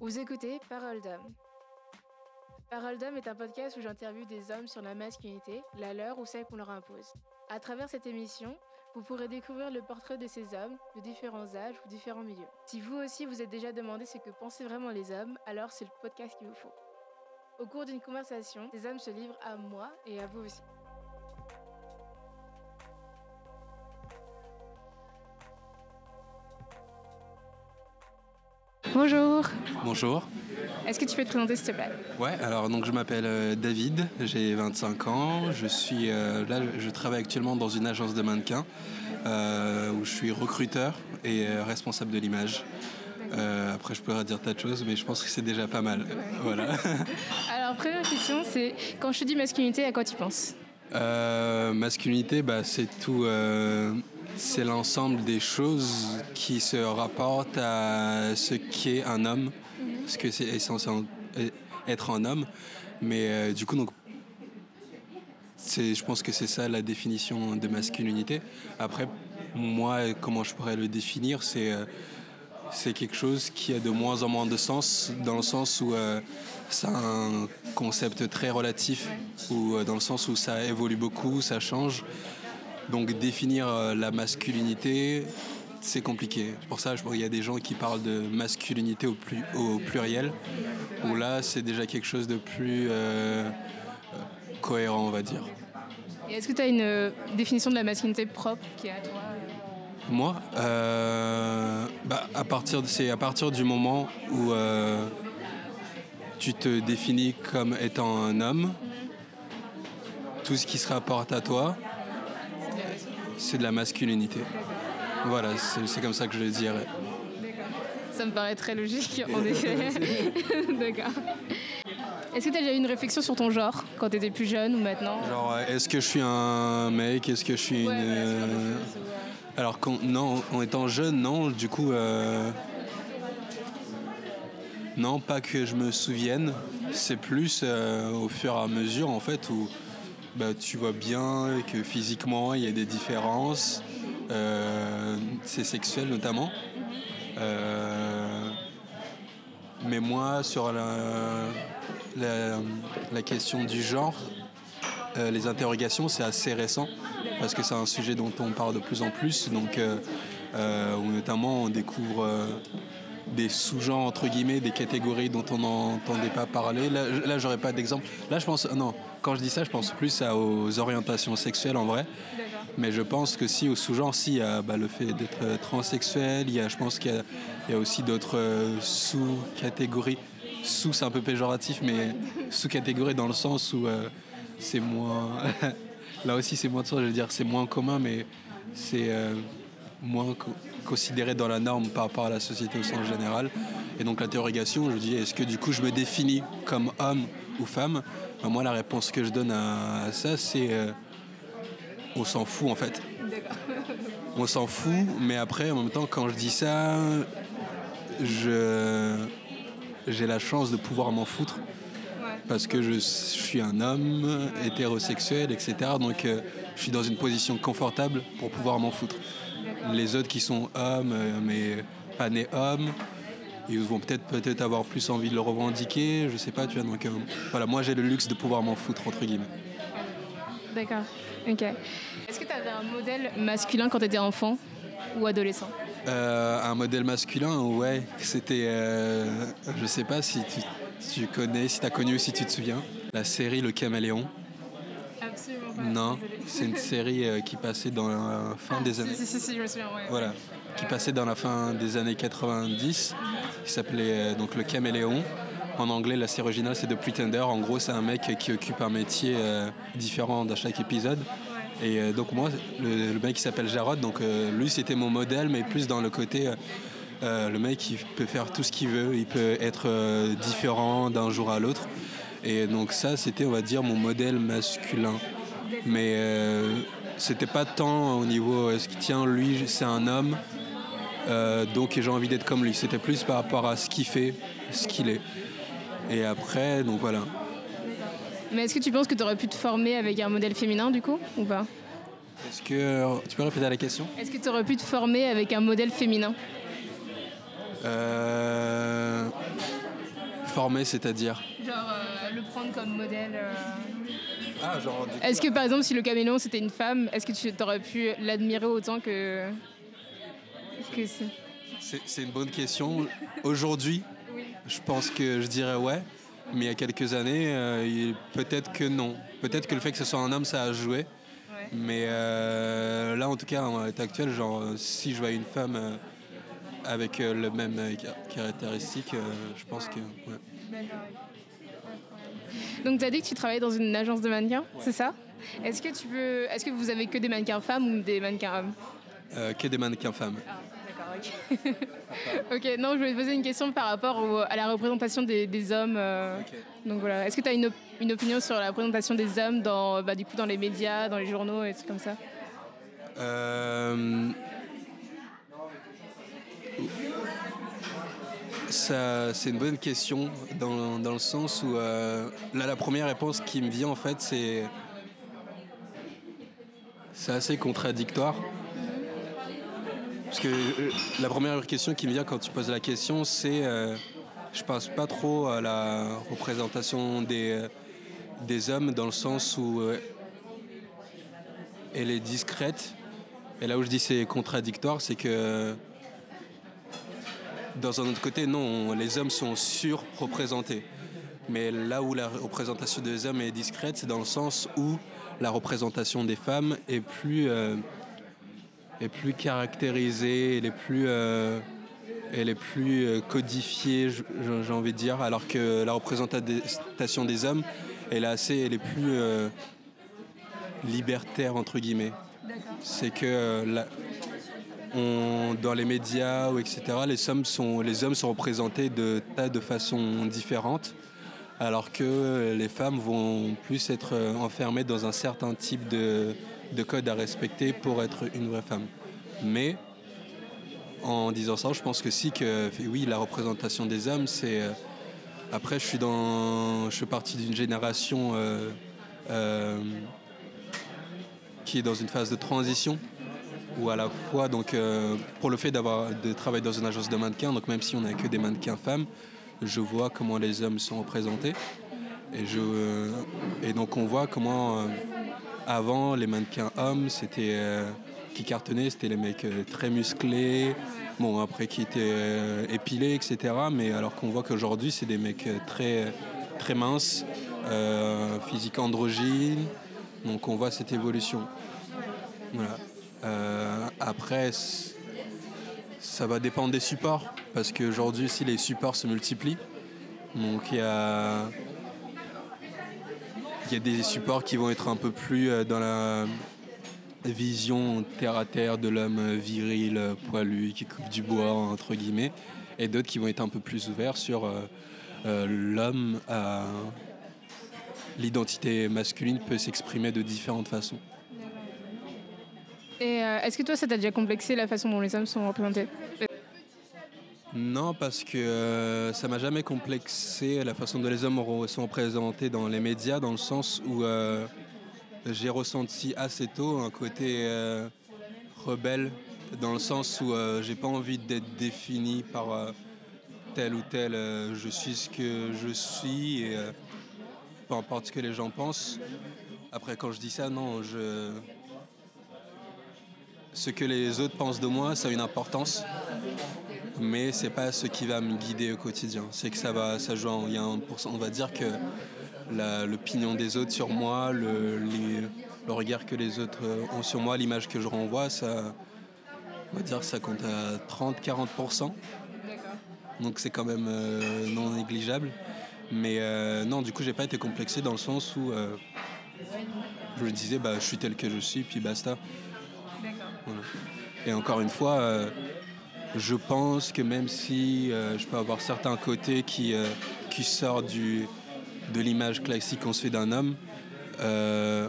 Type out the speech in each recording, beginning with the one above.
Vous écoutez Parole d'homme. Parole d'homme est un podcast où j'interviewe des hommes sur la masculinité, la leur ou celle qu'on leur impose. À travers cette émission, vous pourrez découvrir le portrait de ces hommes de différents âges ou différents milieux. Si vous aussi vous êtes déjà demandé ce que pensaient vraiment les hommes, alors c'est le podcast qu'il vous faut. Au cours d'une conversation, ces hommes se livrent à moi et à vous aussi. Bonjour. Bonjour. Est-ce que tu peux te présenter s'il te plaît? Ouais, alors donc je m'appelle euh, David, j'ai 25 ans, je suis euh, là, je travaille actuellement dans une agence de mannequins euh, où je suis recruteur et responsable de l'image. Après, je pourrais dire tas de choses, mais je pense que c'est déjà pas mal. Voilà. Alors première question, c'est quand je te dis masculinité, à quoi tu penses? Masculinité, bah, c'est tout. Euh, c'est l'ensemble des choses qui se rapportent à ce qu'est un homme, ce que c'est censé être un homme. Mais euh, du coup, donc, je pense que c'est ça la définition de masculinité. Après, moi, comment je pourrais le définir, c'est euh, c'est quelque chose qui a de moins en moins de sens, dans le sens où euh, c'est un concept très relatif, ou euh, dans le sens où ça évolue beaucoup, ça change. Donc définir euh, la masculinité, c'est compliqué. Pour ça qu'il y a des gens qui parlent de masculinité au, plus, au pluriel, où là c'est déjà quelque chose de plus euh, cohérent, on va dire. Et est-ce que tu as une euh, définition de la masculinité propre qui est à toi Moi, euh, bah, à partir de- c'est à partir du moment où euh, tu te définis comme étant un homme, tout ce qui se rapporte à toi, c'est de la masculinité. Voilà, c'est comme ça que je le dirais. Ça me paraît très logique, en effet. D'accord. Est-ce que tu as déjà eu une réflexion sur ton genre quand tu étais plus jeune ou maintenant Genre, euh, est-ce que je suis un mec Est-ce que je suis une... Voilà, euh, la chose, ouais. Alors, quand, non, en étant jeune, non, du coup... euh, Non, pas que je me souvienne. C'est plus euh, au fur et à mesure, en fait, où bah, tu vois bien que physiquement, il y a des différences. Euh, c'est sexuel, notamment. Euh, mais moi, sur la, la, question du genre, euh, les interrogations, c'est assez récent parce que c'est un sujet dont on parle de plus en plus. Donc, notamment, on découvre des sous-genres, entre guillemets, des catégories dont on n'entendait pas parler. Là, là j'aurais pas d'exemple. Là, je pense, non, quand je dis ça, je pense plus à- aux orientations sexuelles en vrai. Mais je pense que si, au sous-genre, si, il y a bah, le fait d'être euh, transsexuel, il y a, je pense qu'il y a, il y a aussi d'autres euh, sous-catégories. Sous, c'est un peu péjoratif, mais sous-catégories dans le sens où euh, c'est moins. Là aussi, c'est moins de sens, je veux dire, c'est moins commun, mais c'est moins co- considéré dans la norme par rapport à la société au sens général. Et donc, l'interrogation, je dis, est-ce que du coup, je me définis comme homme ou femme Ben, Moi, la réponse que je donne à, à ça, c'est. euh, on s'en fout en fait. On s'en fout, mais après, en même temps, quand je dis ça, je j'ai la chance de pouvoir m'en foutre parce que je suis un homme hétérosexuel, etc. Donc, euh, je suis dans une position confortable pour pouvoir m'en foutre. Les autres qui sont hommes, euh, mais pas nés hommes, ils vont peut-être peut-être avoir plus envie de le revendiquer, je sais pas, tu vois. Donc, euh, voilà, moi, j'ai le luxe de pouvoir m'en foutre entre guillemets. D'accord. Ok. Est-ce que tu avais un modèle masculin quand tu étais enfant ou adolescent? Euh, un modèle masculin, ouais, c'était, euh, je sais pas si tu, tu connais, si tu as connu ou si tu te souviens, la série Le Caméléon. Absolument pas. Non, c'est une série euh, qui passait dans la fin des années, Si, si, si, je me souviens, ouais. voilà, qui passait dans la fin des années 90, qui s'appelait euh, donc Le Caméléon. En anglais, la série originale, c'est The Pretender. En gros, c'est un mec qui occupe un métier euh, différent dans chaque épisode. Et euh, donc moi, le, mec qui s'appelle Jarod, donc lui c'était mon modèle, mais plus dans le côté, le mec il peut faire tout ce qu'il veut, il peut être différent d'un jour à l'autre. Et donc ça c'était on va dire mon modèle masculin. Mais c'était pas tant au niveau, est-ce qu'il tient lui c'est un homme, euh, donc j'ai envie d'être comme lui. C'était plus par rapport à ce qu'il fait, ce qu'il est. Et après, donc voilà. Mais est-ce que tu penses que tu aurais pu te former avec un modèle féminin du coup ou pas? Est-ce que tu peux répéter la question? Est-ce que tu aurais pu te former avec un modèle féminin? Euh, Former, c'est-à-dire? Genre euh, le prendre comme modèle. euh. Ah, genre. Est-ce que par exemple, si le caméléon c'était une femme, est-ce que tu aurais pu l'admirer autant que. Que c'est? Une bonne question. Aujourd'hui, je pense que je dirais ouais. Mais il y a quelques années, euh, peut-être que non. Peut-être que le fait que ce soit un homme, ça a joué. Ouais. Mais euh, là, en tout cas, en l'état actuel, genre, si je vois une femme euh, avec le même car- caractéristique, je pense que. ouais. Donc tu as dit que tu travaillais dans une agence de mannequins, c'est ça? Est-ce que tu peux. Est-ce que vous avez que des mannequins femmes ou des mannequins hommes? Que des mannequins femmes. Ah, ok. ok, non, je voulais te poser une question par rapport au- à la représentation des, des hommes. euh, Donc voilà, est-ce que tu as une, op- une opinion sur la représentation des hommes dans, bah, du coup, dans les médias, dans les journaux et tout comme ça? Euh, Ça, c'est une bonne question dans, dans le sens où euh, là la première réponse qui me vient en fait c'est c'est assez contradictoire parce que euh, la première question qui me vient quand tu poses la question c'est euh, je pense pas trop à la représentation des euh, des hommes dans le sens où euh, elle est discrète et là où je dis c'est contradictoire, c'est que dans un autre côté, non, les hommes sont surreprésentés. Mais là où la représentation des hommes est discrète, c'est dans le sens où la représentation des femmes est plus, est plus caractérisée, elle est plus, euh, elle est plus euh, codifiée, j'ai envie de dire, alors que la représentation des hommes, elle est assez, elle est plus euh, libertaire entre guillemets c'est que euh, la- on- dans les médias ou etc., les hommes sont, les hommes sont représentés de tas de façons différentes, alors que les femmes vont plus être euh, enfermées dans un certain type de, de code à respecter pour être une vraie femme. Mais en disant ça, je pense que si que oui, la représentation des hommes, c'est euh, après je suis dans, je partie d'une génération. euh, euh, qui est dans une phase de transition où à la fois donc pour le fait d'avoir de travailler dans une agence de mannequins donc même si on n'a que des mannequins femmes je vois comment les hommes sont représentés et donc on voit comment avant les mannequins hommes c'était euh, qui cartonnaient c'était les mecs euh, très musclés bon après qui étaient euh, épilés etc mais alors qu'on voit qu'aujourd'hui c'est des mecs très très minces physique androgyne donc on voit cette évolution. Après, ça va dépendre des supports, parce qu'aujourd'hui aussi les supports se multiplient. Donc il y a, il y a des supports qui vont être un peu plus euh, dans la vision terre à terre de l'homme viril, euh, poilu, qui coupe du bois, entre guillemets, et d'autres qui vont être un peu plus ouverts sur euh, euh, l'homme l'identité masculine peut s'exprimer de différentes façons. Et euh, est-ce que toi, ça t'a déjà complexé la façon dont les hommes sont représentés? Non, parce que euh, ça m'a jamais complexé la façon dont les hommes sont représentés dans les médias, dans le sens où euh, j'ai ressenti assez tôt un côté euh, rebelle, dans le sens où euh, j'ai pas envie d'être défini par tel ou tel. je suis ce que je suis et peu importe ce que les gens pensent. Après, quand je dis ça, non, je ce que les autres pensent de moi, ça a une importance mais c'est pas ce qui va me guider au quotidien. C'est que ça va, ça joue. en- Il y a un pourcent- on va dire que l'opinion des autres sur moi, le, les- le regard que les autres euh, ont sur moi, l'image que je renvoie, ça, on va dire que ça compte à 30-40%. Donc c'est quand même euh, non négligeable. Mais euh, non, du coup, j'ai pas été complexé dans le sens où euh, je me disais, bah, je suis tel que je suis, puis basta. Voilà. Et encore une fois, je pense que même si euh, je peux avoir certains côtés qui, euh, qui sortent du, de l'image classique qu'on se fait d'un homme, euh,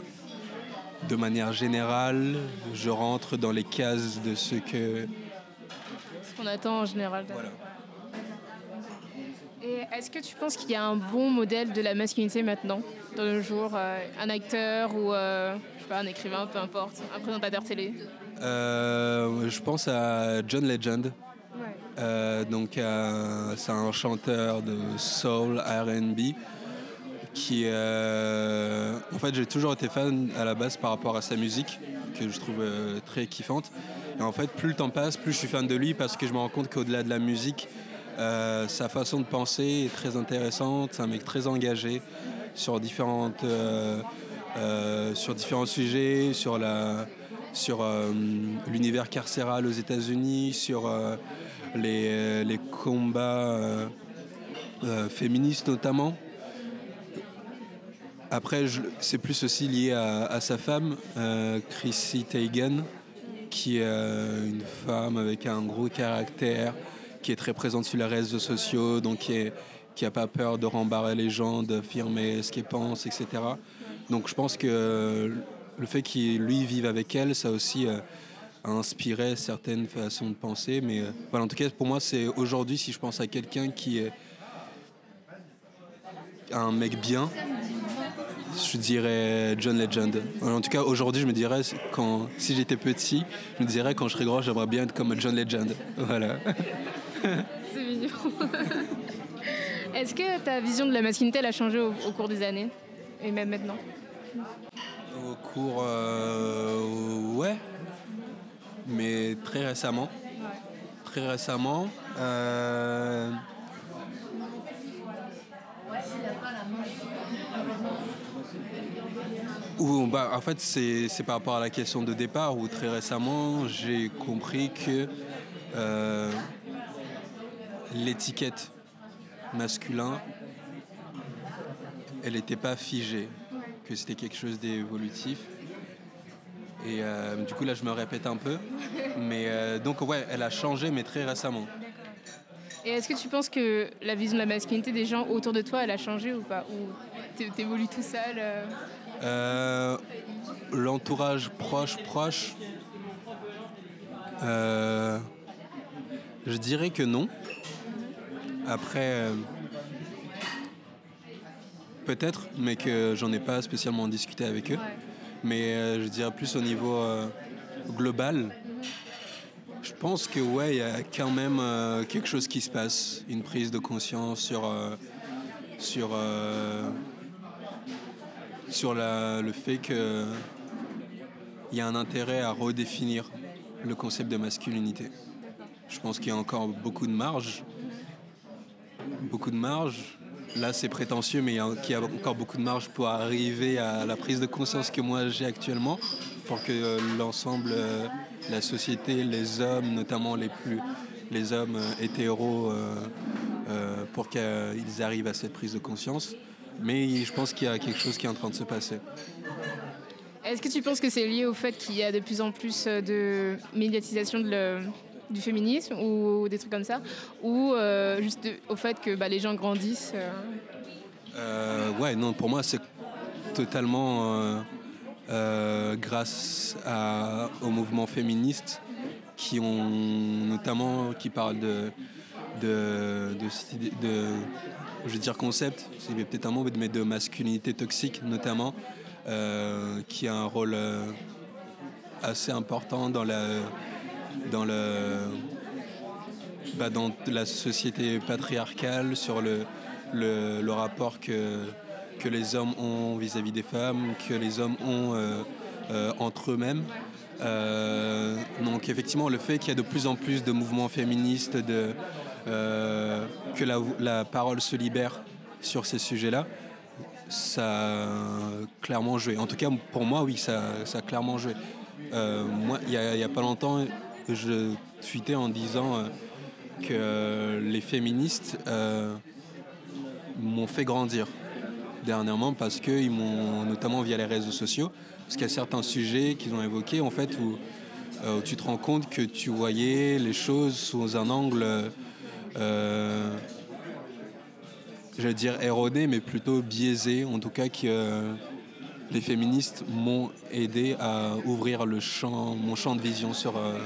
de manière générale, je rentre dans les cases de ce que. Ce qu'on attend en général. Voilà. Et est-ce que tu penses qu'il y a un bon modèle de la masculinité maintenant, dans nos jours euh, Un acteur ou je sais pas, un écrivain, peu importe, un présentateur télé? Je pense à John Legend. donc c'est un chanteur de soul R&B qui en fait j'ai toujours été fan à la base par rapport à sa musique que je trouve très kiffante et en fait plus le temps passe plus je suis fan de lui parce que je me rends compte qu'au-delà de la musique sa façon de penser est très intéressante c'est un mec très engagé sur différentes euh, sur différents sujets, sur la sur euh, l'univers carcéral aux États-Unis, sur euh, les, les, combats féministes notamment. Après, c'est plus aussi lié à, sa femme, Chrissy Teigen, qui est une femme avec un gros caractère, qui est très présente sur les réseaux sociaux, donc qui n'a pas peur de rembarrer les gens, d'affirmer ce qu'elle pense, etc. Donc je pense que le fait qu'il lui vive avec elle, ça aussi euh, a inspiré certaines façons de penser. Mais euh, voilà, en tout cas, pour moi, c'est aujourd'hui, si je pense à quelqu'un qui est un mec bien, je dirais John Legend. En tout cas, aujourd'hui, je me dirais, quand, si j'étais petit, je me dirais, quand je serais grand, j'aimerais bien être comme John Legend. Voilà. C'est mignon. Est-ce que ta vision de la masculinité a changé au cours des années et même maintenant? Au cours, euh, ouais, mais très récemment. Très récemment. Euh, bah, en fait, c'est par rapport à la question de départ où très récemment, j'ai compris que euh, l'étiquette masculin, elle n'était pas figée que c'était quelque chose d'évolutif. Et euh, du coup, là, je me répète un peu. Mais euh, donc, ouais, elle a changé, mais très récemment. Et est-ce que tu penses que la vision de la masculinité des gens autour de toi, elle a changé ou pas? Ou t'évolues tout seul euh? L'entourage proche, proche, je dirais que non. Après, peut-être, mais que j'en ai pas spécialement discuté avec eux. Mais euh, je dirais plus au niveau euh, global. Je pense que ouais, il y a quand même euh, quelque chose qui se passe, une prise de conscience sur sur sur la, le fait que il y a un intérêt à redéfinir le concept de masculinité. Je pense qu'il y a encore beaucoup de marge, beaucoup de marge, là c'est prétentieux, mais il y, a encore beaucoup de marge pour arriver à la prise de conscience que moi j'ai actuellement, pour que euh, l'ensemble, euh, la société, les hommes, notamment les plus, les hommes euh, hétéros, pour qu'ils arrivent à cette prise de conscience. Mais je pense qu'il y a quelque chose qui est en train de se passer. Est-ce que tu penses que c'est lié au fait qu'il y a de plus en plus de médiatisation de le du féminisme ou des trucs comme ça Ou euh, juste au fait que bah, les gens grandissent euh? Euh, Ouais, non, pour moi, c'est totalement grâce à, au mouvement féministe qui ont notamment qui parlent de de, de, je veux dire concept, c'est peut-être un mot, mais de masculinité toxique notamment, qui a un rôle assez important dans la dans, le, bah, dans la société patriarcale, sur le, le, rapport que, que les hommes ont vis-à-vis des femmes, que les hommes ont euh, euh, entre eux-mêmes. Euh, donc effectivement, le fait qu'il y a de plus en plus de mouvements féministes, de, que la, la, parole se libère sur ces sujets-là, ça a clairement joué. En tout cas, pour moi, oui, ça, ça a clairement joué. moi, il n'y a, pas longtemps, je tweetais en disant euh, que les féministes euh, m'ont fait grandir dernièrement parce qu'ils m'ont, notamment via les réseaux sociaux, parce qu'il y a certains sujets qu'ils ont évoqués en fait où, euh, tu te rends compte que tu voyais les choses sous un angle, je vais dire erroné, mais plutôt biaisé, en tout cas que les féministes m'ont aidé à ouvrir le champ, mon champ de vision sur. Euh,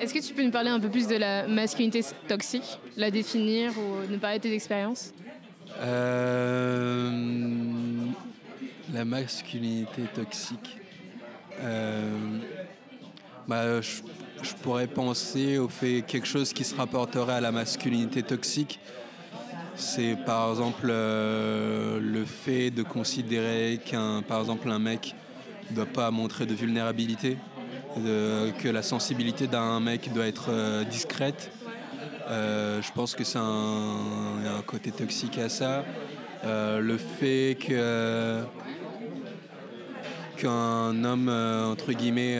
Est-ce que tu peux nous parler un peu plus de la masculinité toxique, la définir ou nous parler de tes expériences? Euh, La masculinité toxique. Euh, bah, je, je pourrais penser au fait quelque chose qui se rapporterait à la masculinité toxique. C'est par exemple euh, le fait de considérer qu'un par exemple un mec ne doit pas montrer de vulnérabilité, que la sensibilité d'un mec doit être euh, discrète. Euh, je pense que c'est un, un, côté toxique à ça. le fait que qu'un homme entre guillemets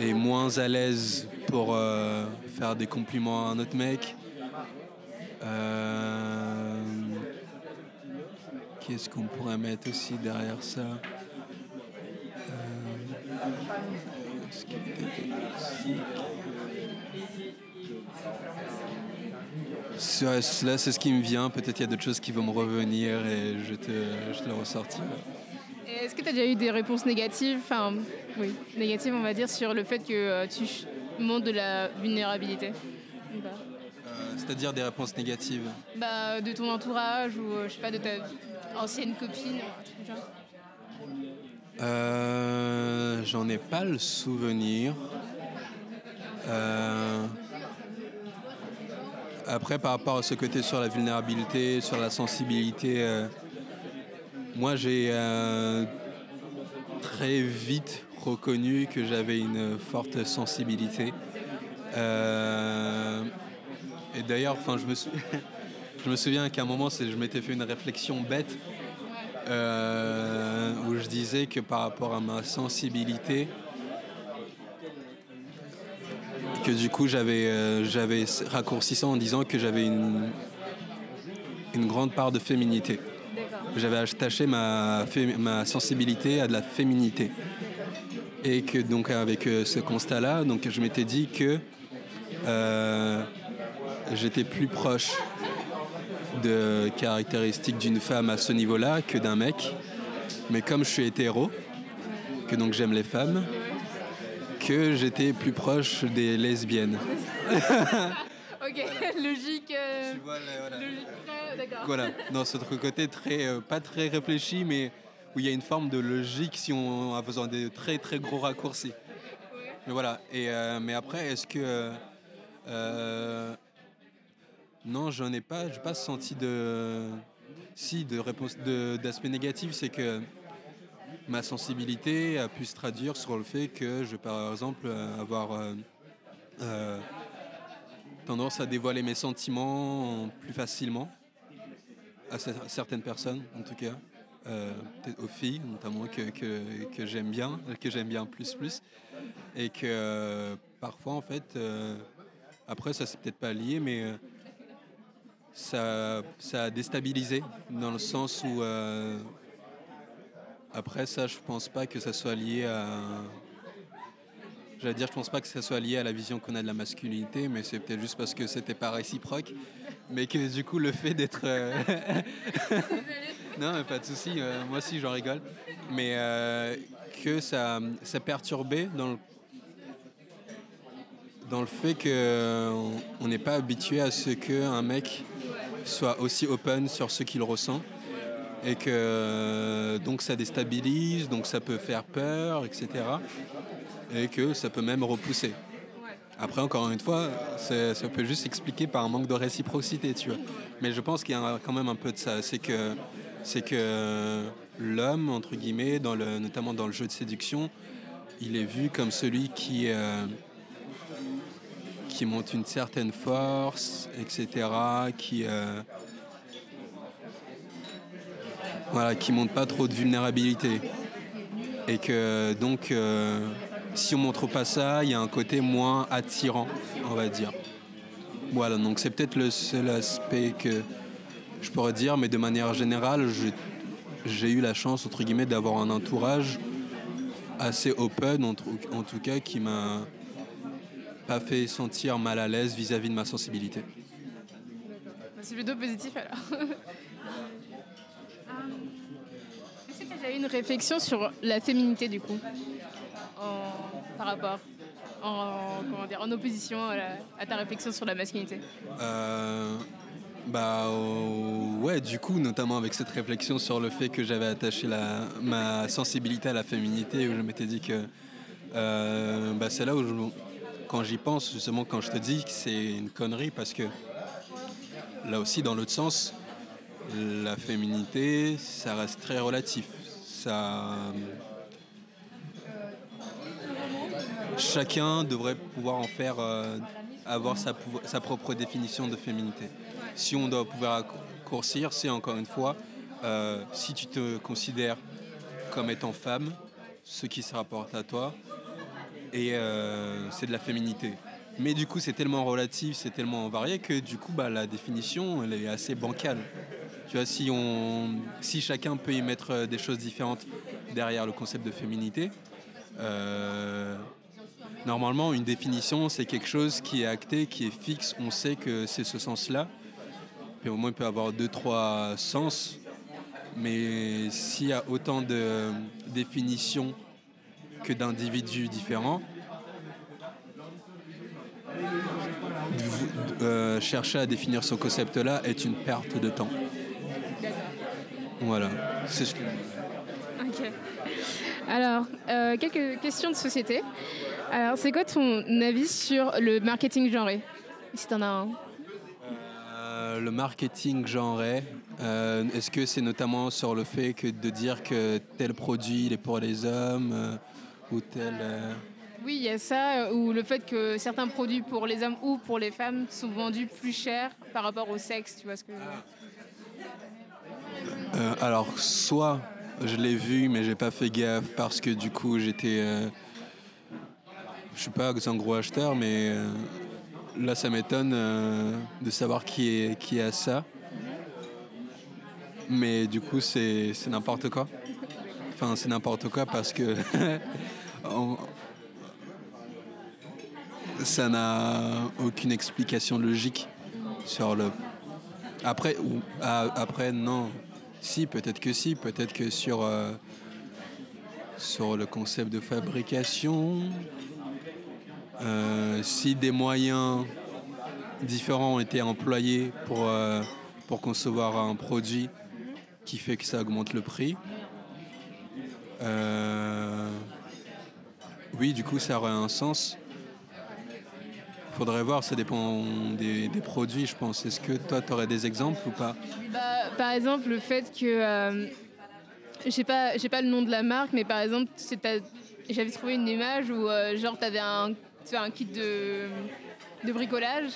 est moins à l'aise pour faire des compliments à un autre mec. Euh, qu'est-ce qu'on pourrait mettre aussi derrière ça euh, Là, c'est ce qui me vient. Peut-être il y a d'autres choses qui vont me revenir et je te, je te le ressortirai. Est-ce que tu as déjà eu des réponses négatives, enfin, oui, négatives, on va dire, sur le fait que euh, tu montre de la vulnérabilité. Euh, C'est-à-dire des réponses négatives. Bah, De ton entourage ou euh, je sais pas, de ta ancienne copine euh, J'en ai pas le souvenir. Après, par rapport à ce côté sur la vulnérabilité, sur la sensibilité, moi j'ai très vite reconnu que j'avais une forte sensibilité. Euh, et d'ailleurs, enfin, je me, je me souviens qu'à un moment, je m'étais fait une réflexion bête euh, où je disais que par rapport à ma sensibilité, que du coup j'avais euh, j'avais raccourci ça en disant que j'avais une, une grande part de féminité. J'avais attaché ma, ma sensibilité à de la féminité. Et que donc avec euh, ce constat-là, donc je m'étais dit que euh, j'étais plus proche de caractéristiques d'une femme à ce niveau-là que d'un mec. Mais comme je suis hétéro, que donc j'aime les femmes, que j'étais plus proche des lesbiennes. ok, logique. Euh, voilà. Logique, d'accord. Voilà, dans ce côté très, pas très réfléchi, mais où il y a une forme de logique si on a besoin de très très gros raccourcis. Mais voilà. Et euh, mais après, est-ce que euh, non, j'en ai pas, pas senti de si de réponse d'aspect négatif, c'est que ma sensibilité a pu se traduire sur le fait que je par exemple avoir euh, tendance à dévoiler mes sentiments plus facilement à certaines personnes en tout cas euh, aux filles notamment que, que, j'aime bien, que j'aime bien plus plus, et que euh, parfois en fait, euh, après ça c'est peut-être pas lié, mais euh, ça, ça a déstabilisé dans le sens où après ça je pense pas que ça soit lié à J'allais dire, je pense pas que ça soit lié à la vision qu'on a de la masculinité, mais c'est peut-être juste parce que c'était pas réciproque. Mais que du coup, le fait d'être. Non, pas de souci. Euh, moi aussi, j'en rigole. Mais euh, que ça, ça perturbait dans le, dans le fait qu'on n'est pas habitué à ce qu'un mec soit aussi open sur ce qu'il ressent. Et que donc ça déstabilise, donc ça peut faire peur, etc. Et que ça peut même repousser. Après, encore une fois, ça peut juste s'expliquer par un manque de réciprocité, tu vois. Mais je pense qu'il y a quand même un peu de ça. C'est que c'est que l'homme, entre guillemets, dans le, notamment dans le jeu de séduction, il est vu comme celui qui, euh, qui monte une certaine force, etc., qui, euh, voilà, qui montre pas trop de vulnérabilité. Et que donc, euh, si on montre pas ça, il y a un côté moins attirant, on va dire. Voilà, donc c'est peut-être le seul aspect que je pourrais dire, mais de manière générale, j'ai eu la chance, entre guillemets, d'avoir un entourage assez open, en, tout cas, qui m'a pas fait sentir mal à l'aise vis-à-vis de ma sensibilité. C'est plutôt positif alors. Est-ce que tu as une réflexion sur la féminité du coup? Par rapport en, comment dire, en opposition à, ta réflexion sur la masculinité euh, bah ouais, du coup, notamment avec cette réflexion sur le fait que j'avais attaché la, ma sensibilité à la féminité, où je m'étais dit que euh, bah, c'est là où, je- quand j'y pense, justement, quand je te dis que c'est une connerie, parce que là aussi, dans l'autre sens, la féminité, ça reste très relatif. Ça, chacun devrait pouvoir en faire, euh, avoir sa, propre définition de féminité. Si on doit pouvoir raccourcir, c'est encore une fois, euh, si tu te considères comme étant femme, ce qui se rapporte à toi, et euh, c'est de la féminité. Mais du coup, c'est tellement relatif, c'est tellement varié que du coup, bah, la définition, elle est assez bancale. Tu vois, si, on, si chacun peut y mettre des choses différentes derrière le concept de féminité, normalement, une définition, c'est quelque chose qui est acté, qui est fixe. On sait que c'est ce sens-là. Puis au moins, il peut avoir deux, trois sens. Mais s'il y a autant de définitions que d'individus différents, euh, chercher à définir ce concept-là est une perte de temps. Voilà. C'est ce que-. Alors, euh, quelques questions de société. Alors, c'est quoi ton avis sur le marketing genré Si t'en as un? Euh, le marketing genré, euh, est-ce que c'est notamment sur le fait que de dire que tel produit il est pour les hommes euh, ou tel... Oui, il y a ça, ou le fait que certains produits pour les hommes ou pour les femmes sont vendus plus cher par rapport au sexe, tu vois ce que je veux dire? Alors, soit je l'ai vu, mais j'ai pas fait gaffe parce que du coup j'étais. Je suis pas un gros acheteur, mais euh, là ça m'étonne euh, de savoir qui est, qui a ça. Mais du coup, c'est n'importe quoi. Enfin, c'est n'importe quoi parce que. ça n'a aucune explication logique sur le après, après non. Si, peut-être que si. Peut-être que sur, euh, sur le concept de fabrication, euh, si des moyens différents ont été employés pour, euh, pour concevoir un produit qui fait que ça augmente le prix, euh, oui, du coup, ça aurait un sens. Faudrait voir, ça dépend des, produits, je pense. Est-ce que toi, tu aurais des exemples ou pas? Bah, Par exemple, le fait que. sais pas, j'ai pas le nom de la marque, mais par exemple, j'avais trouvé une image où, genre, t'avais un, tu un kit de, de bricolage.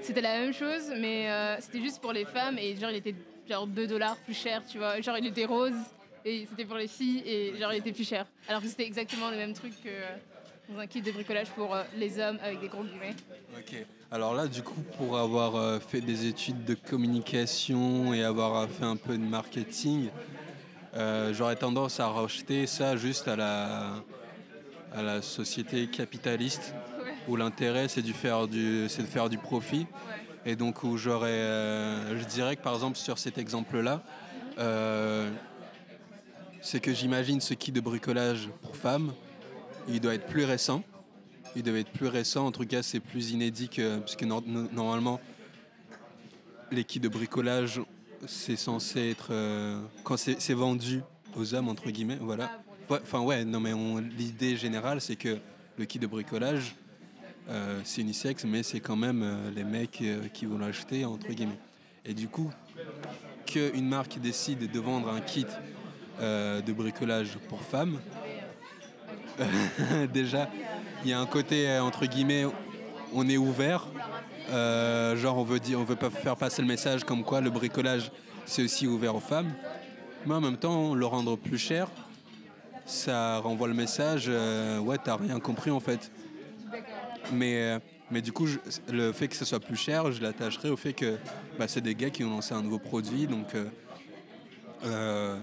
C'était la même chose, mais euh, c'était juste pour les femmes et genre, il était genre 2 dollars plus cher, tu vois. Genre, il était rose et c'était pour les filles et genre, il était plus cher. Alors que c'était exactement le même truc que euh, dans un kit de bricolage pour euh, les hommes avec des gros guillemets. Alors là, du coup, pour avoir fait des études de communication et avoir fait un peu de marketing, j'aurais tendance à rejeter ça juste à la, à la société capitaliste. Où l'intérêt c'est du faire du, c'est de faire du profit. Et donc où j'aurais, euh, je dirais que par exemple sur cet exemple-là, euh, c'est que j'imagine ce kit de bricolage pour femmes, il doit être plus récent. Il devait être plus récent, en tout cas c'est plus inédit que, parce que nor- no- normalement les kits de bricolage c'est censé être euh, quand c'est vendu aux hommes entre guillemets, voilà. Ah, Enfin ouais, non mais l'idée générale c'est que le kit de bricolage euh, c'est unisexe, mais c'est quand même euh, les mecs euh, qui vont l'acheter entre guillemets. Et du coup, qu'une marque décide de vendre un kit de bricolage pour femmes, déjà, il y a un côté entre guillemets, on est ouvert. Genre, on veut dire, on veut pas faire passer le message comme quoi le bricolage c'est aussi ouvert aux femmes. Mais en même temps, le rendre plus cher, ça renvoie le message, euh, ouais, t'as rien compris en fait. Mais, euh, mais du coup, je- le fait que ce soit plus cher, je l'attacherai au fait que bah, c'est des gars qui ont lancé un nouveau produit. Donc, euh, euh,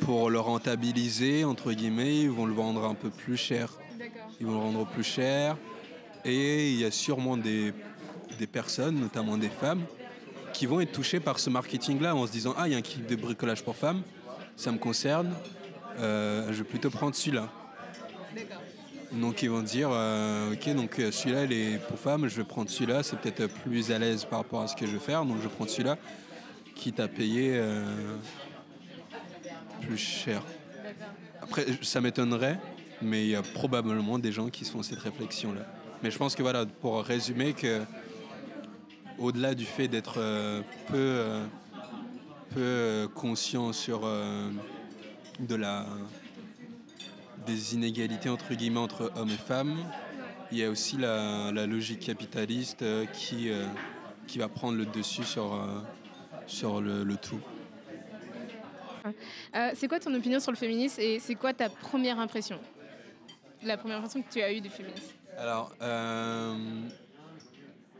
pour le rentabiliser, entre guillemets, ils vont le vendre un peu plus cher. Ils vont le rendre plus cher. Et il y a sûrement des, des personnes, notamment des femmes, qui vont être touchées par ce marketing-là en se disant Ah, il y a un kit de bricolage pour femmes, ça me concerne, je vais plutôt prendre celui-là. Donc ils vont dire euh, Ok, donc euh, celui-là, il est pour femmes, je vais prendre celui-là, c'est peut-être plus à l'aise par rapport à ce que je vais faire, donc je prendre celui-là, quitte à payer euh, plus cher. après, ça m'étonnerait, mais il y a probablement des gens qui se font cette réflexion-là. Mais je pense que voilà, pour résumer, que au-delà du fait d'être euh, peu, euh, peu euh, conscient sur de la, des inégalités entre guillemets entre hommes et femmes, il y a aussi la, logique capitaliste qui, qui va prendre le dessus sur, sur le, tout. c'est quoi ton opinion sur le féminisme et c'est quoi ta première impression? La première impression que tu as eue du féminisme? Alors,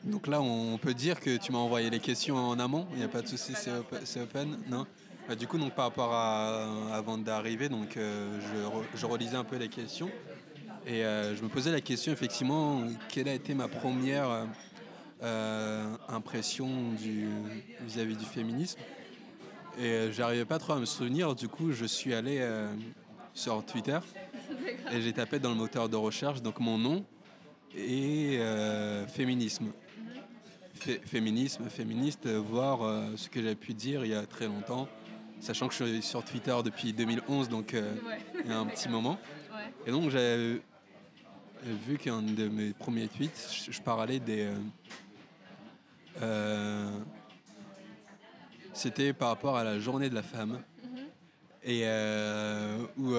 donc là, on peut dire que tu m'as envoyé les questions en amont. Il n'y a pas de souci, c'est open, non? Bah, Du coup, donc par rapport à avant d'arriver, donc euh, je, relisais un peu les questions et euh, je me posais la question effectivement, quelle a été ma première euh, impression vis-à-vis du féminisme Et j'arrivais pas trop à me souvenir. Du coup, je suis allé sur Twitter et j'ai tapé dans le moteur de recherche donc mon nom et féminisme. Féminisme, féministe, voir ce que j'ai pu dire il y a très longtemps, sachant que je suis sur Twitter depuis 2011, donc euh, il y a un petit moment. Et donc j'ai vu qu'un de mes premiers tweets, je, parlais des... Euh, c'était par rapport à la journée de la femme. Mm-hmm. Et où...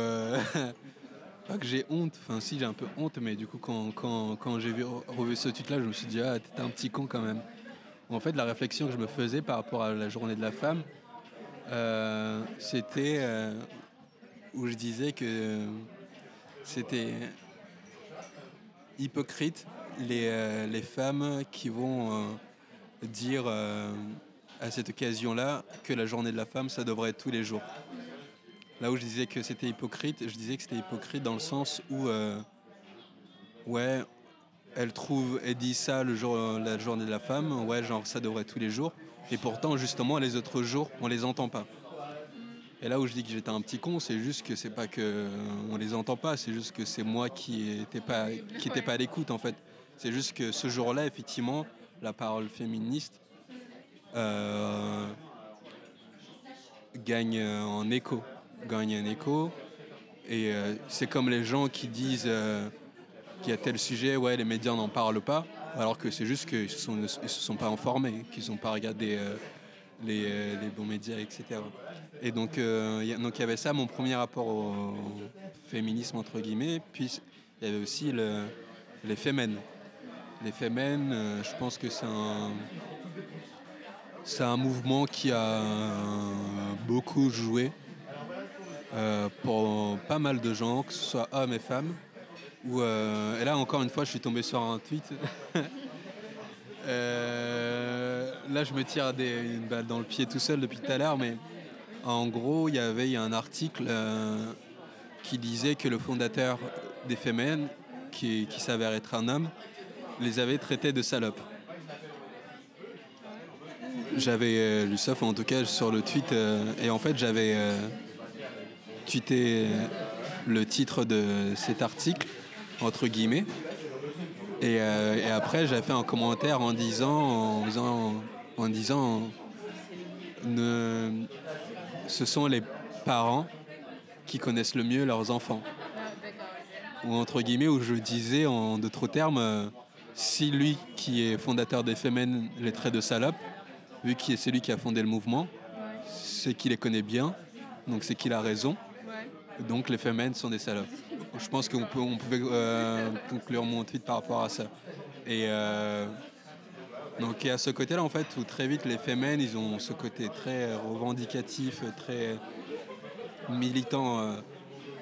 pas que j'ai honte, enfin si j'ai un peu honte, mais du coup quand, quand, quand j'ai vu, revu ce tweet là, je me suis dit ah t'es un petit con quand même. En fait la réflexion que je me faisais par rapport à la journée de la femme, euh, c'était euh, où je disais que c'était hypocrite les, euh, les, femmes qui vont dire à cette occasion-là que la journée de la femme ça devrait être tous les jours. Là où je disais que c'était hypocrite, je disais que c'était hypocrite dans le sens où, euh, ouais, elle trouve, elle dit ça le jour, la journée de la femme, ouais, genre ça devrait tous les jours. Et pourtant, justement, les autres jours, on les entend pas. Et là où je dis que j'étais un petit con, c'est juste que c'est pas que on les entend pas, c'est juste que c'est moi qui n'étais pas, qui pas à l'écoute en fait. C'est juste que ce jour-là, effectivement, la parole féministe euh, gagne en écho gagne écho. Et euh, c'est comme les gens qui disent euh, qu'il y a tel sujet, ouais, les médias n'en parlent pas, alors que c'est juste qu'ils ne se, sont pas informés, qu'ils n'ont pas regardé euh, les, les, bons médias, etc. Et donc, il donc il y avait ça, mon premier rapport au féminisme, entre guillemets, puis il y avait aussi le, les femmes. Les femmes, je pense que c'est un, c'est un mouvement qui a beaucoup joué euh, pour pas mal de gens, que ce soit hommes et femmes. Euh, et là, encore une fois, je suis tombé sur un tweet. Euh, là, je me tire une balle dans le pied tout seul depuis tout à l'heure, mais en gros, il y avait un article qui disait que le fondateur des Femmes, qui, qui s'avère être un homme, les avait traités de salopes. J'avais lu ça, en tout cas sur le tweet, et en fait j'avais tweeté le titre de cet article, entre guillemets. Et, euh, après, j'ai fait un commentaire en disant, en disant, ne, ce sont les parents qui connaissent le mieux leurs enfants. Ou entre guillemets, où je disais en d'autres termes, si lui qui est fondateur des Femmes les traits de salope, vu qu'il est celui qui a fondé le mouvement, c'est qu'il les connaît bien, donc c'est qu'il a raison. Donc les femmes sont des salopes. Je pense qu'on peut, pouvait euh, conclure mon tweet par rapport à ça. Et euh, donc il ce côté-là en fait où très vite les femmes ils ont ce côté très revendicatif, très militant euh,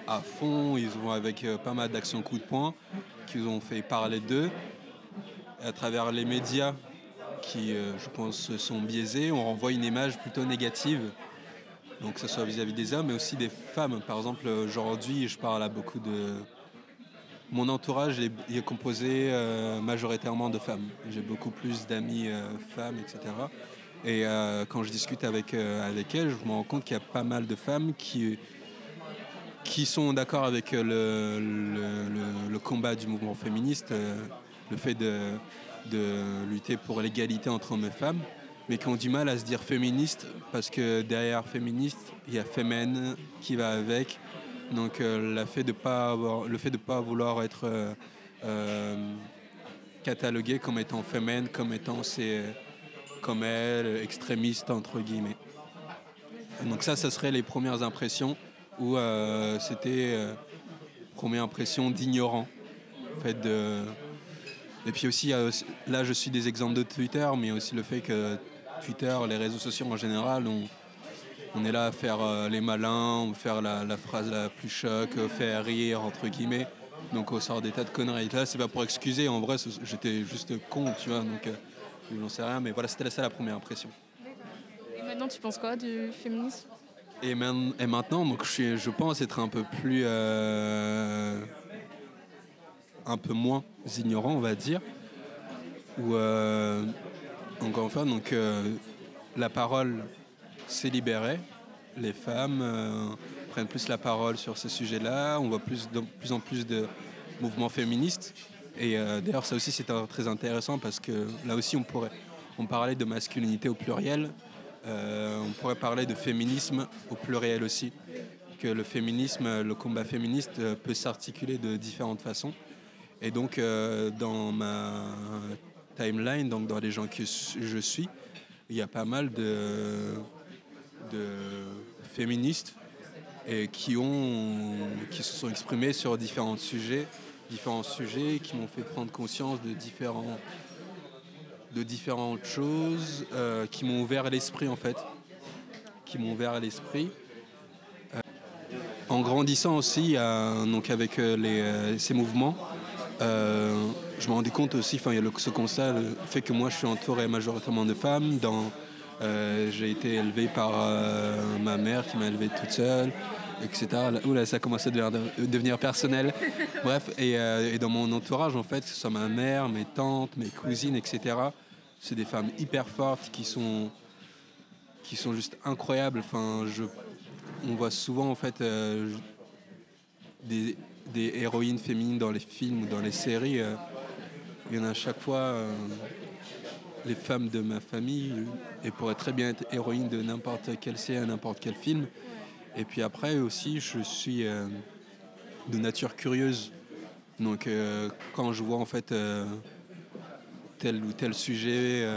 à fond. Ils vont avec pas mal d'actions coup de poing qui ont fait parler d'eux à travers les médias qui, je pense, sont biaisés. On renvoie une image plutôt négative donc que ce soit vis-à-vis des hommes, mais aussi des femmes. Par exemple, aujourd'hui, je parle à beaucoup de... Mon entourage est, composé euh, majoritairement de femmes. J'ai beaucoup plus d'amis euh, femmes, etc. Et euh, quand je discute avec, avec elles, je me rends compte qu'il y a pas mal de femmes qui, qui sont d'accord avec le, le, combat du mouvement féministe, le fait de, de lutter pour l'égalité entre hommes et femmes mais qui ont du mal à se dire féministe parce que derrière féministe, il y a fémène qui va avec Donc le fait de pas avoir, le fait de pas vouloir être catalogué comme étant féminine, comme étant c'est comme elle, extrémiste entre guillemets. Donc ça, ça serait les premières impressions où c'était première impression d'ignorant. Fait, de... Et puis aussi, là je suis des exemples de Twitter, mais aussi le fait que Twitter, les réseaux sociaux en général, on, on est là à faire euh, les malins, faire la, phrase la plus choc, euh, faire rire, entre guillemets. Donc on sort des tas de conneries. Là, c'est pas pour excuser, en vrai, j'étais juste con, tu vois, donc euh, j'en sais rien, mais voilà, c'était ça la première impression. Et maintenant, tu penses quoi du féminisme? Et, et, maintenant, donc, je, je pense être un peu plus. un peu moins ignorant, on va dire. Ou. Encore une fois, donc, la parole s'est libérée. Les femmes euh, prennent plus la parole sur ces sujets-là. On voit plus, de plus en plus de mouvements féministes. Et euh, d'ailleurs, ça aussi, c'est très intéressant parce que là aussi, on pourrait on parlait de masculinité au pluriel. Euh, on pourrait parler de féminisme au pluriel aussi. Que le féminisme, le combat féministe peut s'articuler de différentes façons. Et donc, dans ma timeline, donc dans les gens que je suis, il y a pas mal de, féministes et qui, ont, qui se sont exprimés sur différents sujets, différents sujets qui m'ont fait prendre conscience de, différents, de différentes choses, euh, qui m'ont ouvert l'esprit en fait, qui m'ont ouvert l'esprit. Euh, en grandissant aussi donc avec euh, les, ces mouvements, je me rendais compte aussi, enfin, il y a ce constat, le fait que moi je suis entouré majoritairement de femmes. Dans, euh, j'ai été élevé par euh, ma mère qui m'a élevé toute seule, etc. Oula, ça commence à devenir, personnel. Bref, euh, et, dans mon entourage, en fait, que ce soit ma mère, mes tantes, mes cousines, etc., c'est des femmes hyper fortes qui sont, qui sont juste incroyables. Enfin, je, on voit souvent, en fait, des, des héroïnes féminines dans les films ou dans les séries. Il y en a à chaque fois euh, les femmes de ma famille et pourraient très bien être héroïnes de n'importe quelle série, n'importe quel film. Et puis après aussi, je suis euh, de nature curieuse. Donc euh, quand je vois en fait tel ou tel sujet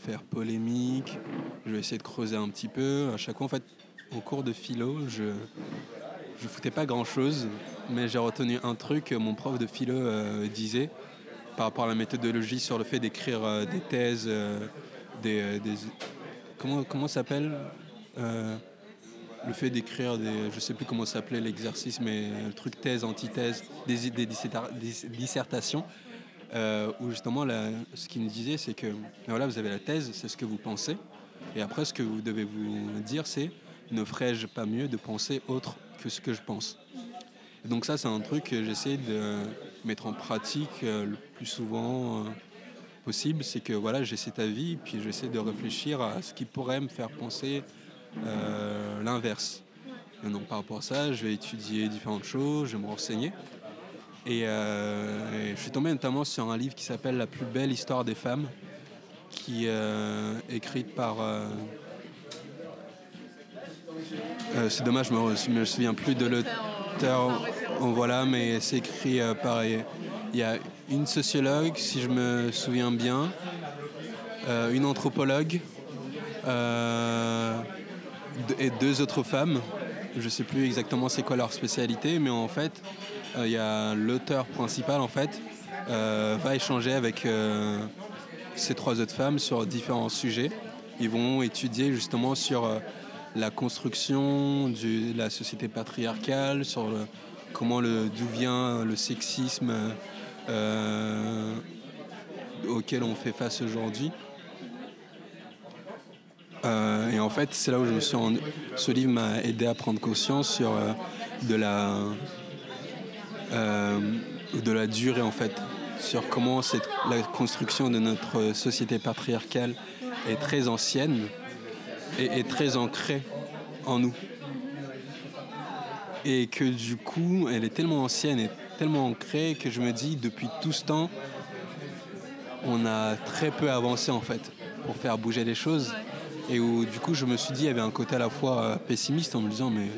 faire polémique, je vais essayer de creuser un petit peu. À chaque fois en fait, au cours de philo, je je foutais pas grand chose, mais j'ai retenu un truc mon prof de philo disait par rapport à la méthodologie sur le fait d'écrire euh, des thèses, euh, euh, des, comment comment s'appelle le fait d'écrire des je sais plus comment s'appelait l'exercice mais le truc thèse antithèse des, des, dissertations où justement ce qu'il nous disait c'est que voilà vous avez la thèse c'est ce que vous pensez et après ce que vous devez vous dire c'est ne ferais-je pas mieux de penser autre que ce que je pense donc ça c'est un truc que j'essaie de mettre en pratique euh, le plus souvent euh, possible, c'est que voilà, j'ai cet avis, puis j'essaie de réfléchir à ce qui pourrait me faire penser euh, l'inverse. Et donc par rapport à ça, je vais étudier différentes choses, je vais me renseigner. Et, je suis tombé notamment sur un livre qui s'appelle La plus belle histoire des femmes, qui est écrite par... c'est dommage, je me, me souviens plus de l'auteur voilà, mais c'est écrit euh, pareil. Il y a une sociologue, si je me souviens bien, euh, une anthropologue euh, et deux autres femmes. Je ne sais plus exactement c'est quoi leur spécialité, mais en fait, il y a l'auteur principal en fait va échanger avec ces trois autres femmes sur différents sujets. Ils vont étudier justement sur la construction de la société patriarcale, sur comment le, d'où vient le sexisme euh, auquel on fait face aujourd'hui. Euh, et en fait, c'est là où je me suis. Ce livre m'a aidé à prendre conscience sur euh, de la de la durée en fait, sur comment cette, la construction de notre société patriarcale est très ancienne et est très ancrée en nous et que du coup, elle est tellement ancienne et tellement ancrée que je me dis, depuis tout ce temps, on a très peu avancé en fait pour faire bouger les choses. Et où du coup, je me suis dit, il y avait un côté à la fois euh, pessimiste en me disant, mais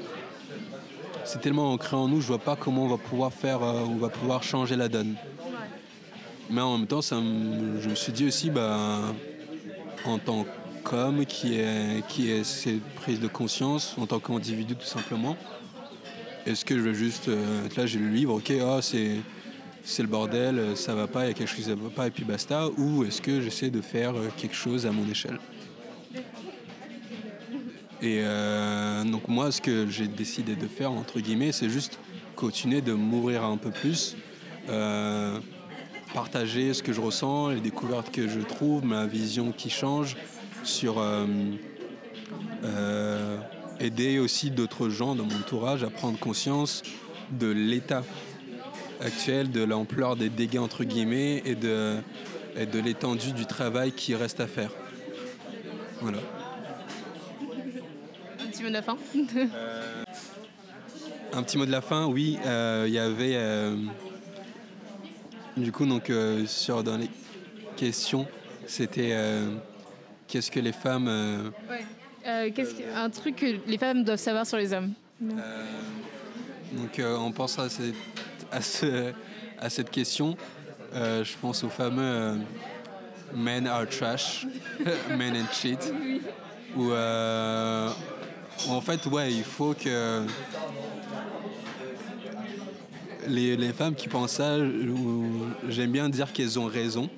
c'est tellement ancré en nous, je vois pas comment on va pouvoir faire, euh, on va pouvoir changer la donne. Mais en même temps, ça je me suis dit aussi, bah, en tant qu'homme qui est, qui est cette prise de conscience, en tant qu'individu tout simplement, est-ce que je vais juste, euh, là j'ai le livre, ok, ah, c'est, c'est le bordel, ça va pas, il y a quelque chose qui ne va pas et puis basta, ou est-ce que j'essaie de faire quelque chose à mon échelle? Et euh, donc moi, ce que j'ai décidé de faire, entre guillemets, c'est juste continuer de m'ouvrir un peu plus, euh, partager ce que je ressens, les découvertes que je trouve, ma vision qui change, sur euh, aider aussi d'autres gens dans mon entourage à prendre conscience de l'état actuel, de l'ampleur des dégâts, entre guillemets, et de, et de l'étendue du travail qui reste à faire. Voilà mot de la fin euh, Un petit mot de la fin, oui. Euh, il y avait. Euh, du coup, donc, sur, dans les questions, c'était qu'est-ce que les femmes. Ouais. qu'est-ce un truc que les femmes doivent savoir sur les hommes. donc, on pense à cette, à, ce, à cette question. je pense au fameux Men are trash, men and shit. Où en fait, ouais, il faut que les, femmes qui pensent ça, j'aime bien dire qu'elles ont raison.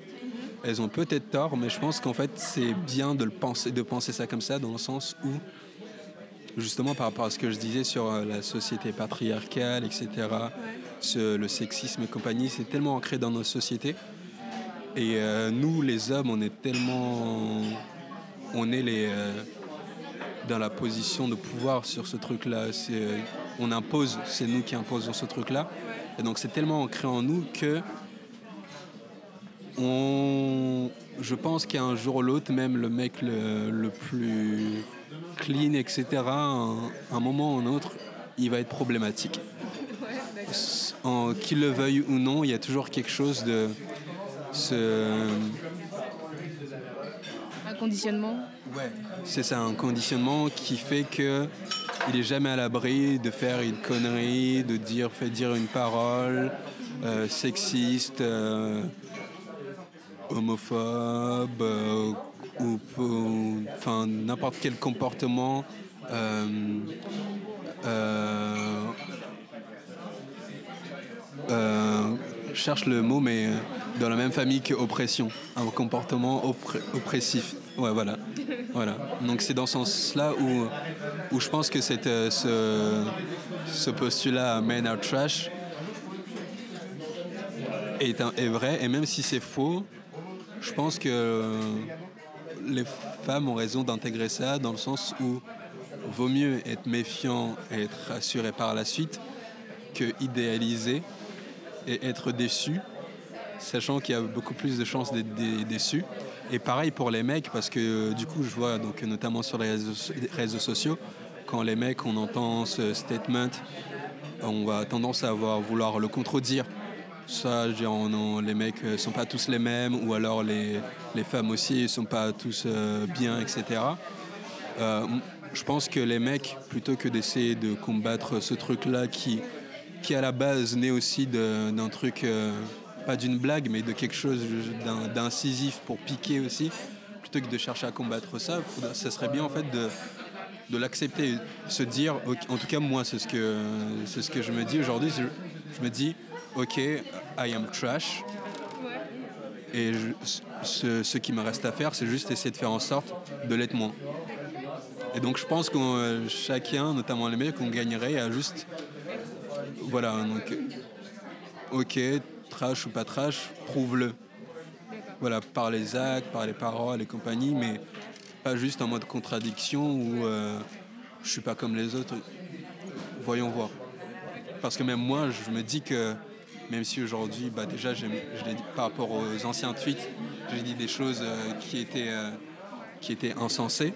Elles ont peut-être tort, mais je pense qu'en fait, c'est bien de le penser, de penser ça comme ça, dans le sens où, justement, par rapport à ce que je disais sur euh, la société patriarcale, etc., le sexisme et compagnie, c'est tellement ancré dans nos sociétés. Et euh, nous, les hommes, on est tellement, on est les euh, dans la position de pouvoir sur ce truc-là. On impose, c'est nous qui imposons ce truc-là. Et donc c'est tellement ancré en nous que on, je pense qu'un jour ou l'autre, même le mec le, plus clean, etc., un, un, moment ou un autre, il va être problématique. Qu'il le veuille ou non, il y a toujours quelque chose de ce, conditionnement? Ouais, c'est ça, un conditionnement qui fait que il est jamais à l'abri de faire une connerie, de dire, fait dire une parole euh, sexiste, euh, homophobe, euh, ou, enfin n'importe quel comportement. cherche le mot, mais dans la même famille que oppression, un comportement oppressif. Ouais, voilà. voilà. Donc c'est dans ce sens-là où, où je pense que cette, euh, ce, ce postulat Men are trash est, vrai. Et même si c'est faux, je pense que les femmes ont raison d'intégrer ça dans le sens où vaut mieux être méfiant et être assuré par la suite que idéaliser et être déçu, sachant qu'il y a beaucoup plus de chances d'être déçu. Et pareil pour les mecs, parce que du coup, je vois donc, notamment sur les réseaux, sociaux, quand les mecs, on entend ce statement, on va tendance à avoir, vouloir le contredire. Ça, les mecs ne sont pas tous les mêmes, ou alors les, les femmes aussi ne sont pas tous euh, bien, etc. Euh, je pense que les mecs, plutôt que d'essayer de combattre ce truc-là qui, qui à la base naît aussi d'un truc euh, pas d'une blague, mais de quelque chose d'incisif pour piquer aussi, plutôt que de chercher à combattre ça, ça serait bien en fait de, de l'accepter, se dire, en tout cas moi c'est ce que, c'est ce que je me dis aujourd'hui, je, me dis, ok, I am trash, et ce, ce, qui me reste à faire, c'est juste essayer de faire en sorte de l'être moins. Et donc je pense que euh, chacun, notamment les mecs, on gagnerait à juste, voilà, ok, trash ou pas trash, prouve-le. Voilà, par les actes, par les paroles et compagnie, mais pas juste en mode contradiction où euh, je suis pas comme les autres. Voyons voir. Parce que même moi, je me dis que même si aujourd'hui, bah déjà, je l'ai dit par rapport aux anciens tweets, j'ai dit des choses euh, qui, étaient, euh, qui étaient insensées.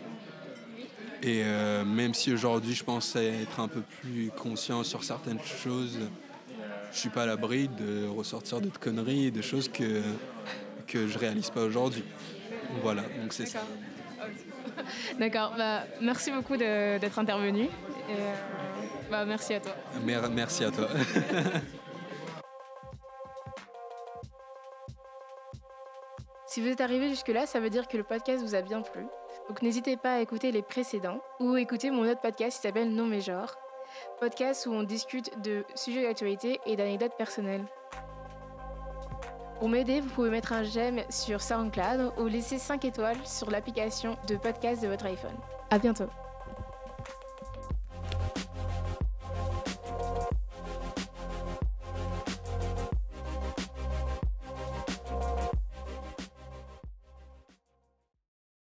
Et même si aujourd'hui, je pensais être un peu plus conscient sur certaines choses, je suis pas à l'abri de ressortir d'autres conneries et de choses que, que je réalise pas aujourd'hui. Voilà, donc c'est ça. D'accord, bah, merci beaucoup d'être intervenu. Et, euh, Bah, merci à toi. merci à toi. si vous êtes arrivé jusque-là, ça veut dire que le podcast vous a bien plu. Donc n'hésitez pas à écouter les précédents ou écouter mon autre podcast qui s'appelle Non mais genre. Podcast où on discute de sujets d'actualité et d'anecdotes personnelles. Pour m'aider, vous pouvez mettre un j'aime sur SoundCloud ou laisser 5 étoiles sur l'application de podcast de votre iPhone. À bientôt.